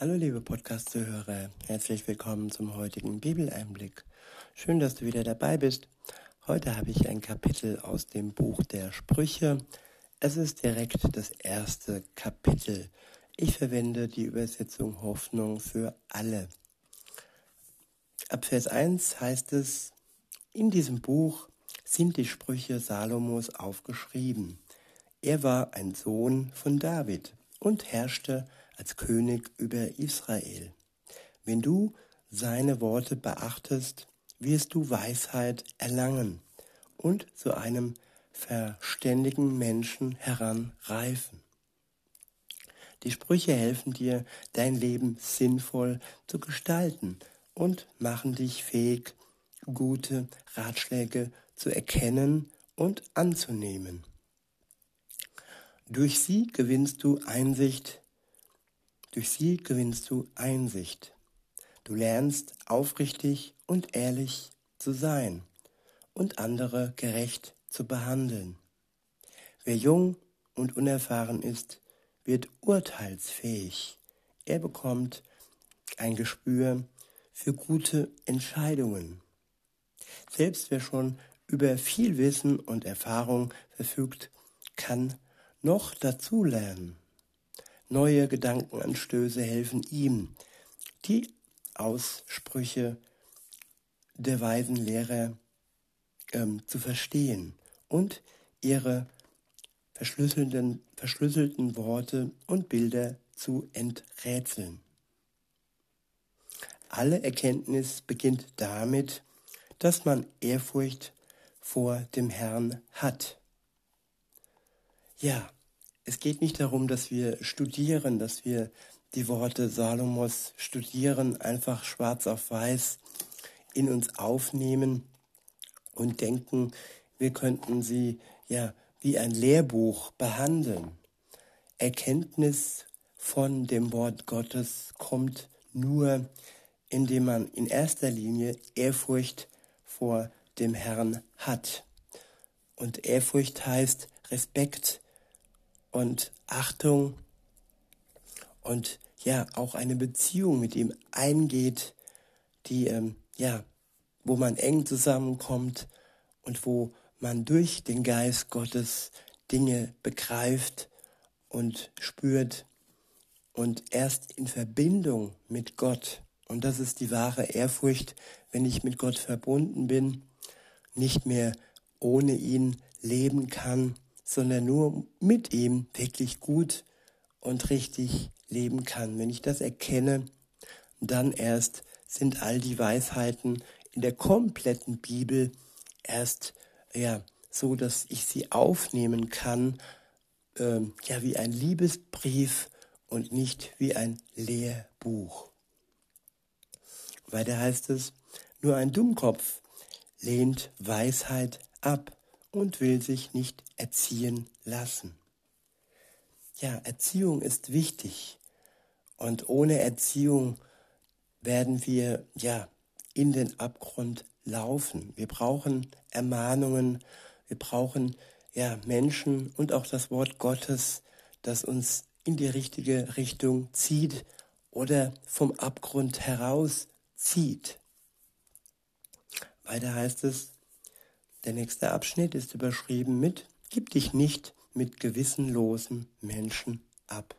Hallo liebe Podcast-Zuhörer, herzlich willkommen zum heutigen Bibeleinblick. Schön, dass du wieder dabei bist. Heute habe ich ein Kapitel aus dem Buch der Sprüche. Es ist direkt das erste Kapitel. Ich verwende die Übersetzung Hoffnung für alle. Ab Vers 1 heißt es, in diesem Buch sind die Sprüche Salomos aufgeschrieben. Er war ein Sohn von David und herrschte als König über Israel. Wenn du seine Worte beachtest, wirst du Weisheit erlangen und zu einem verständigen Menschen heranreifen. Die Sprüche helfen dir, dein Leben sinnvoll zu gestalten und machen dich fähig, gute Ratschläge zu erkennen und anzunehmen. Durch sie gewinnst du Einsicht durch sie gewinnst du Einsicht. Du lernst aufrichtig und ehrlich zu sein und andere gerecht zu behandeln. Wer jung und unerfahren ist, wird urteilsfähig. Er bekommt ein Gespür für gute Entscheidungen. Selbst wer schon über viel Wissen und Erfahrung verfügt, kann noch dazulernen. Neue Gedankenanstöße helfen ihm, die Aussprüche der weisen Lehrer ähm, zu verstehen und ihre verschlüsselten, verschlüsselten Worte und Bilder zu enträtseln. Alle Erkenntnis beginnt damit, dass man Ehrfurcht vor dem Herrn hat. Ja, es geht nicht darum, dass wir studieren, dass wir die Worte Salomos studieren, einfach schwarz auf weiß in uns aufnehmen und denken, wir könnten sie ja wie ein Lehrbuch behandeln. Erkenntnis von dem Wort Gottes kommt nur, indem man in erster Linie Ehrfurcht vor dem Herrn hat. Und Ehrfurcht heißt Respekt und Achtung und ja auch eine Beziehung mit ihm eingeht, die ähm, ja, wo man eng zusammenkommt und wo man durch den Geist Gottes Dinge begreift und spürt und erst in Verbindung mit Gott, und das ist die wahre Ehrfurcht, wenn ich mit Gott verbunden bin, nicht mehr ohne ihn leben kann, sondern nur mit ihm wirklich gut und richtig leben kann. Wenn ich das erkenne, dann erst sind all die Weisheiten in der kompletten Bibel erst ja so, dass ich sie aufnehmen kann, äh, ja wie ein Liebesbrief und nicht wie ein Lehrbuch. Weiter heißt es, nur ein Dummkopf lehnt Weisheit ab und will sich nicht erziehen lassen. Ja, Erziehung ist wichtig und ohne Erziehung werden wir ja in den Abgrund laufen. Wir brauchen Ermahnungen, wir brauchen ja Menschen und auch das Wort Gottes, das uns in die richtige Richtung zieht oder vom Abgrund heraus zieht. Weiter heißt es, der nächste Abschnitt ist überschrieben mit Gib dich nicht mit gewissenlosen Menschen ab.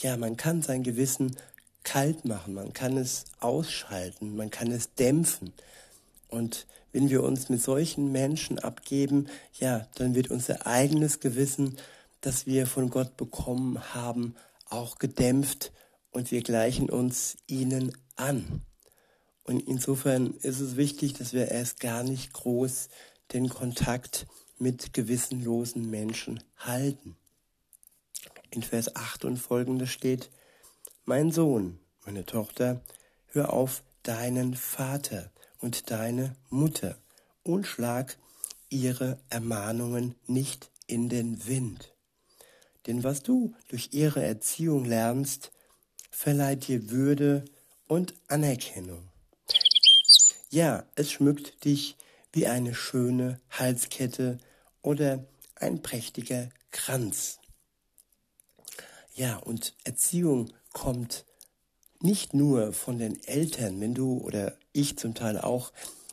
Ja, man kann sein Gewissen kalt machen, man kann es ausschalten, man kann es dämpfen. Und wenn wir uns mit solchen Menschen abgeben, ja, dann wird unser eigenes Gewissen, das wir von Gott bekommen haben, auch gedämpft und wir gleichen uns ihnen an. Und insofern ist es wichtig, dass wir erst gar nicht groß den Kontakt mit gewissenlosen Menschen halten. In Vers 8 und folgende steht, Mein Sohn, meine Tochter, hör auf deinen Vater und deine Mutter und schlag ihre Ermahnungen nicht in den Wind. Denn was du durch ihre Erziehung lernst, verleiht dir Würde und Anerkennung. Ja, es schmückt dich wie eine schöne Halskette oder ein prächtiger Kranz. Ja, und Erziehung kommt nicht nur von den Eltern, wenn du oder ich zum Teil auch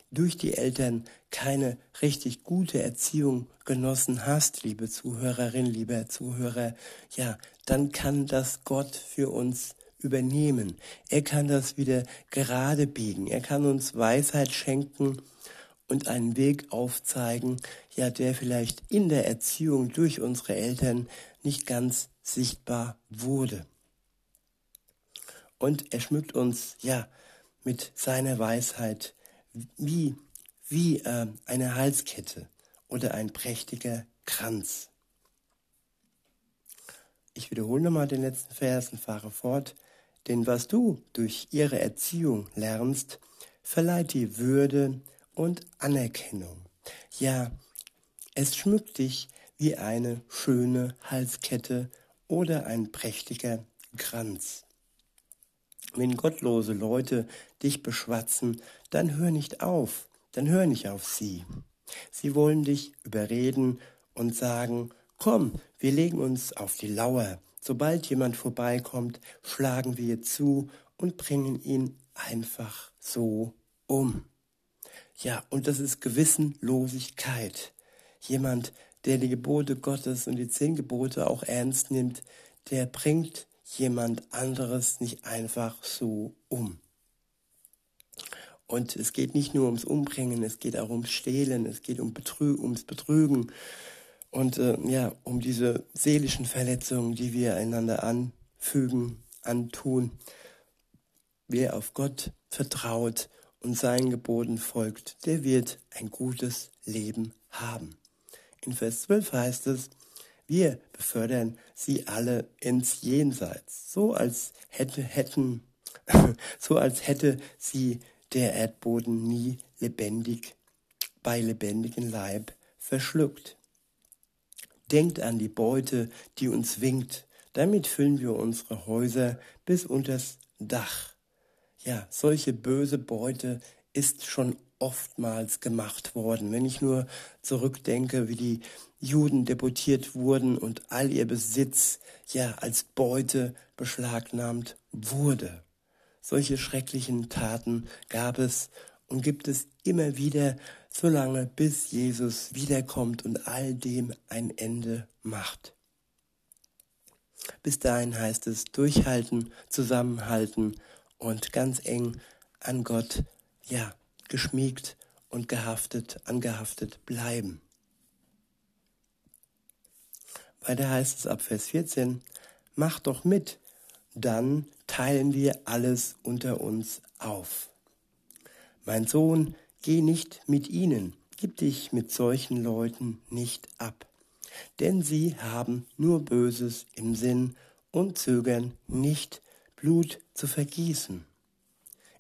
durch die Eltern keine richtig gute Erziehung genossen hast, liebe Zuhörerin, lieber Zuhörer, ja, dann kann das Gott für uns übernehmen. Er kann das wieder gerade biegen. Er kann uns Weisheit schenken und einen Weg aufzeigen, ja, der vielleicht in der Erziehung durch unsere Eltern nicht ganz sichtbar wurde. Und er schmückt uns, ja, mit seiner Weisheit wie, wie äh, eine Halskette oder ein prächtiger Kranz. Ich wiederhole nochmal den letzten Vers und fahre fort. Denn was du durch ihre Erziehung lernst, verleiht die Würde und Anerkennung. Ja, es schmückt dich wie eine schöne Halskette oder ein prächtiger Kranz. Wenn gottlose Leute dich beschwatzen, dann hör nicht auf, dann hör nicht auf sie. Sie wollen dich überreden und sagen, komm, wir legen uns auf die Lauer. Sobald jemand vorbeikommt, schlagen wir zu und bringen ihn einfach so um. Ja, und das ist Gewissenlosigkeit. Jemand, der die Gebote Gottes und die zehn Gebote auch ernst nimmt, der bringt jemand anderes nicht einfach so um. Und es geht nicht nur ums Umbringen, es geht auch ums Stehlen, es geht um Betrü ums Betrügen und äh, ja, um diese seelischen Verletzungen, die wir einander anfügen, antun. Wer auf Gott vertraut und seinen Geboten folgt, der wird ein gutes Leben haben. In Vers 12 heißt es, wir befördern sie alle ins Jenseits, so als hätte, hätten, so als hätte sie der Erdboden nie lebendig bei lebendigem Leib verschluckt. Denkt an die Beute, die uns winkt. Damit füllen wir unsere Häuser bis unters Dach. Ja, solche böse Beute ist schon oftmals gemacht worden. Wenn ich nur zurückdenke, wie die Juden deportiert wurden und all ihr Besitz ja als Beute beschlagnahmt wurde. Solche schrecklichen Taten gab es und gibt es immer wieder, solange bis Jesus wiederkommt und all dem ein Ende macht. Bis dahin heißt es durchhalten, zusammenhalten und ganz eng an Gott, ja, geschmiegt und gehaftet, angehaftet bleiben. Weiter heißt es ab Vers 14, mach doch mit, dann teilen wir alles unter uns auf. Mein Sohn, geh nicht mit ihnen, gib dich mit solchen Leuten nicht ab, denn sie haben nur Böses im Sinn und zögern nicht, Blut zu vergießen.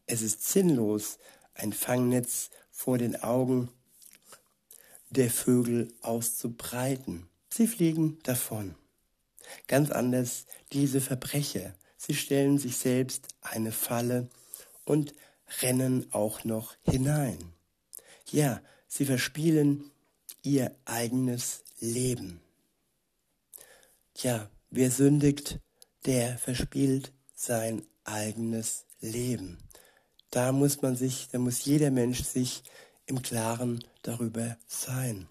Es ist sinnlos, ein Fangnetz vor den Augen der Vögel auszubreiten. Sie fliegen davon. Ganz anders diese Verbrecher. Sie stellen sich selbst eine Falle und rennen auch noch hinein. Ja, sie verspielen ihr eigenes Leben. Ja, wer sündigt, der verspielt sein eigenes Leben. Da muss man sich, da muss jeder Mensch sich im Klaren darüber sein.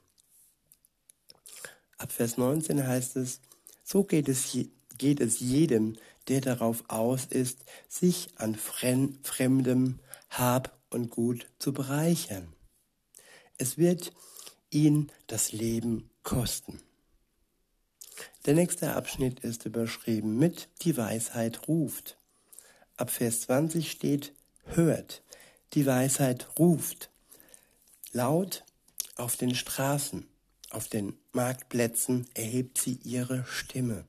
Ab Vers 19 heißt es, so geht es, geht es jedem, der darauf aus ist, sich an fremdem Hab und Gut zu bereichern. Es wird ihn das Leben kosten. Der nächste Abschnitt ist überschrieben mit Die Weisheit ruft. Ab Vers 20 steht Hört, die Weisheit ruft. Laut auf den Straßen, auf den Marktplätzen erhebt sie ihre Stimme.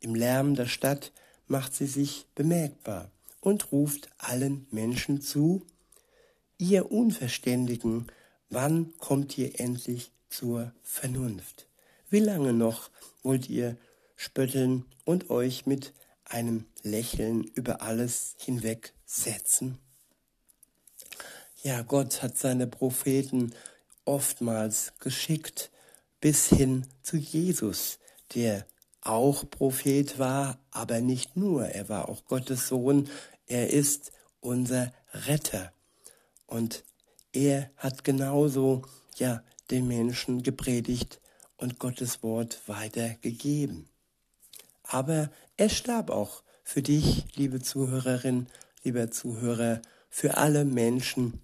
Im Lärm der Stadt macht sie sich bemerkbar und ruft allen Menschen zu, ihr Unverständigen, wann kommt ihr endlich zur Vernunft? Wie lange noch wollt ihr spötteln und euch mit einem Lächeln über alles hinwegsetzen? Ja, Gott hat seine Propheten oftmals geschickt bis hin zu Jesus, der auch Prophet war, aber nicht nur. Er war auch Gottes Sohn. Er ist unser Retter. Und er hat genauso, ja, den Menschen gepredigt und Gottes Wort weitergegeben. Aber er starb auch für dich, liebe Zuhörerin, lieber Zuhörer, für alle Menschen,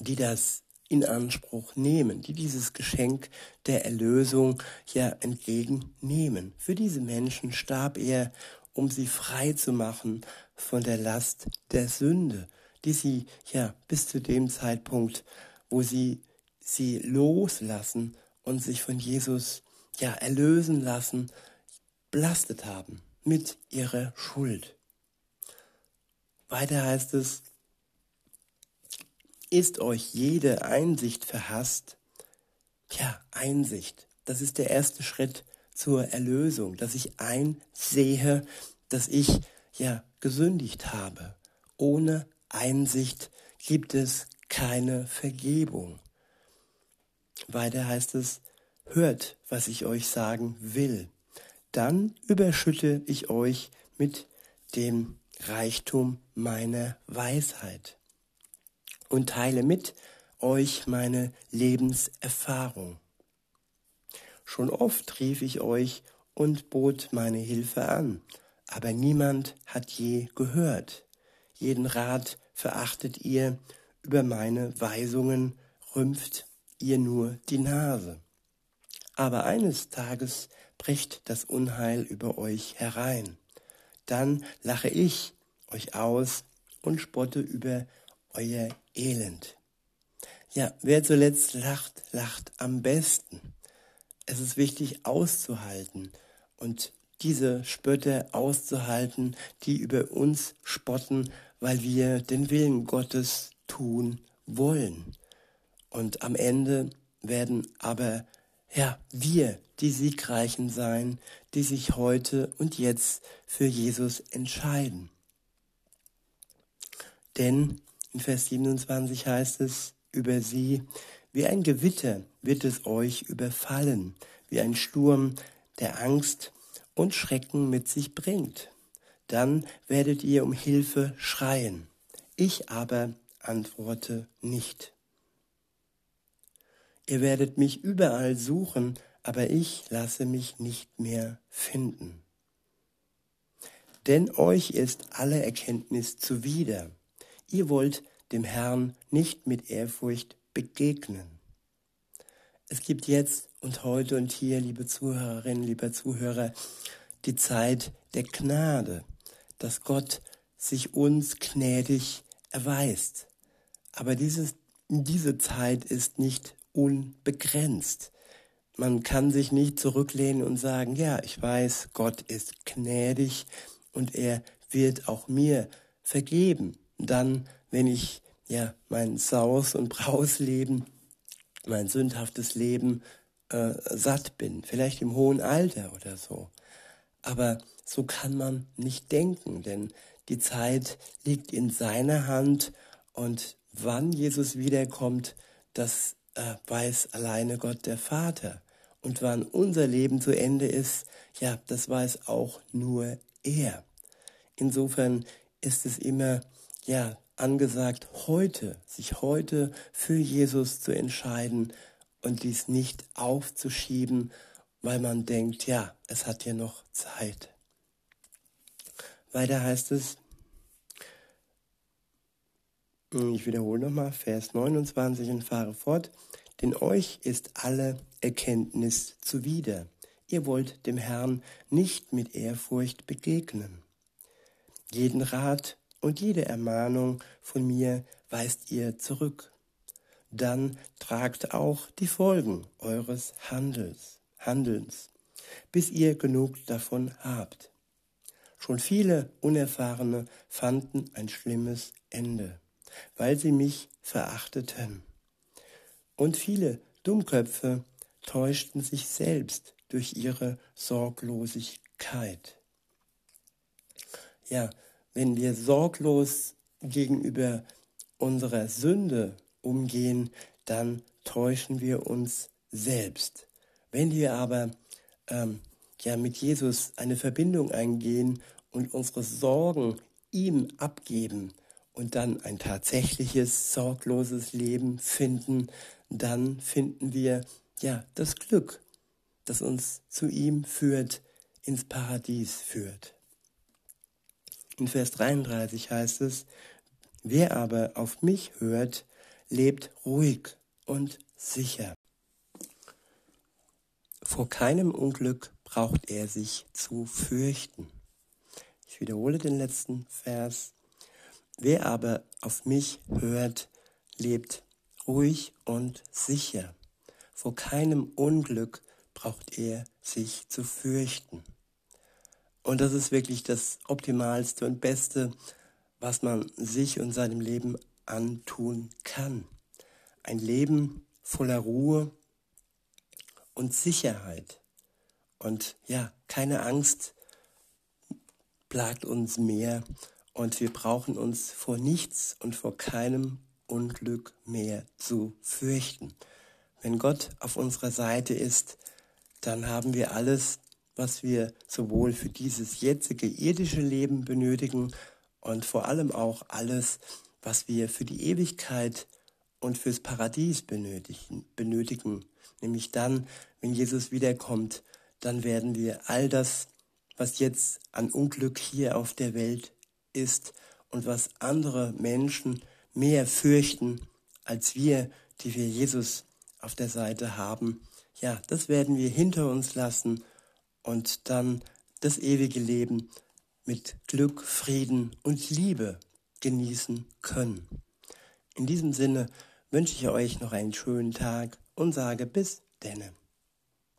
die das in Anspruch nehmen, die dieses Geschenk der Erlösung ja entgegennehmen. Für diese Menschen starb er, um sie frei zu machen von der Last der Sünde, die sie ja bis zu dem Zeitpunkt, wo sie sie loslassen und sich von Jesus ja erlösen lassen, belastet haben mit ihrer Schuld. Weiter heißt es, ist euch jede Einsicht verhasst? Ja, Einsicht, das ist der erste Schritt zur Erlösung, dass ich einsehe, dass ich ja gesündigt habe. Ohne Einsicht gibt es keine Vergebung. Weiter heißt es, hört, was ich euch sagen will. Dann überschütte ich euch mit dem Reichtum meiner Weisheit und teile mit euch meine Lebenserfahrung. Schon oft rief ich euch und bot meine Hilfe an, aber niemand hat je gehört. Jeden Rat verachtet ihr, über meine Weisungen rümpft ihr nur die Nase. Aber eines Tages bricht das Unheil über euch herein. Dann lache ich euch aus und spotte über euer Elend. Ja, wer zuletzt lacht, lacht am besten. Es ist wichtig auszuhalten und diese Spötter auszuhalten, die über uns spotten, weil wir den Willen Gottes tun wollen. Und am Ende werden aber, ja, wir die Siegreichen sein, die sich heute und jetzt für Jesus entscheiden. Denn in Vers 27 heißt es über sie, wie ein Gewitter wird es euch überfallen, wie ein Sturm, der Angst und Schrecken mit sich bringt. Dann werdet ihr um Hilfe schreien. Ich aber antworte nicht. Ihr werdet mich überall suchen, aber ich lasse mich nicht mehr finden. Denn euch ist alle Erkenntnis zuwider. Ihr wollt dem Herrn nicht mit Ehrfurcht begegnen. Es gibt jetzt und heute und hier, liebe Zuhörerinnen, lieber Zuhörer, die Zeit der Gnade, dass Gott sich uns gnädig erweist. Aber dieses, diese Zeit ist nicht unbegrenzt. Man kann sich nicht zurücklehnen und sagen, ja, ich weiß, Gott ist gnädig und er wird auch mir vergeben dann, wenn ich ja mein Saus- und Brausleben, mein sündhaftes Leben äh, satt bin, vielleicht im hohen Alter oder so. Aber so kann man nicht denken, denn die Zeit liegt in seiner Hand und wann Jesus wiederkommt, das äh, weiß alleine Gott der Vater. Und wann unser Leben zu Ende ist, ja, das weiß auch nur er. Insofern ist es immer ja, angesagt, heute, sich heute für Jesus zu entscheiden und dies nicht aufzuschieben, weil man denkt, ja, es hat ja noch Zeit. Weiter heißt es, ich wiederhole nochmal, Vers 29 und fahre fort, denn euch ist alle Erkenntnis zuwider. Ihr wollt dem Herrn nicht mit Ehrfurcht begegnen. Jeden Rat und jede Ermahnung von mir weist ihr zurück. Dann tragt auch die Folgen eures Handels, Handelns, bis ihr genug davon habt. Schon viele Unerfahrene fanden ein schlimmes Ende, weil sie mich verachteten. Und viele Dummköpfe täuschten sich selbst durch ihre Sorglosigkeit. Ja, wenn wir sorglos gegenüber unserer Sünde umgehen, dann täuschen wir uns selbst. Wenn wir aber ähm, ja mit Jesus eine Verbindung eingehen und unsere Sorgen ihm abgeben und dann ein tatsächliches sorgloses Leben finden, dann finden wir ja das Glück, das uns zu ihm führt, ins Paradies führt. In Vers 33 heißt es, wer aber auf mich hört, lebt ruhig und sicher. Vor keinem Unglück braucht er sich zu fürchten. Ich wiederhole den letzten Vers. Wer aber auf mich hört, lebt ruhig und sicher. Vor keinem Unglück braucht er sich zu fürchten. Und das ist wirklich das Optimalste und Beste, was man sich und seinem Leben antun kann. Ein Leben voller Ruhe und Sicherheit. Und ja, keine Angst plagt uns mehr und wir brauchen uns vor nichts und vor keinem Unglück mehr zu fürchten. Wenn Gott auf unserer Seite ist, dann haben wir alles, was wir sowohl für dieses jetzige irdische Leben benötigen und vor allem auch alles, was wir für die Ewigkeit und fürs Paradies benötigen, benötigen. Nämlich dann, wenn Jesus wiederkommt, dann werden wir all das, was jetzt an Unglück hier auf der Welt ist und was andere Menschen mehr fürchten als wir, die wir Jesus auf der Seite haben, ja, das werden wir hinter uns lassen und dann das ewige Leben mit Glück, Frieden und Liebe genießen können. In diesem Sinne wünsche ich euch noch einen schönen Tag und sage bis denne.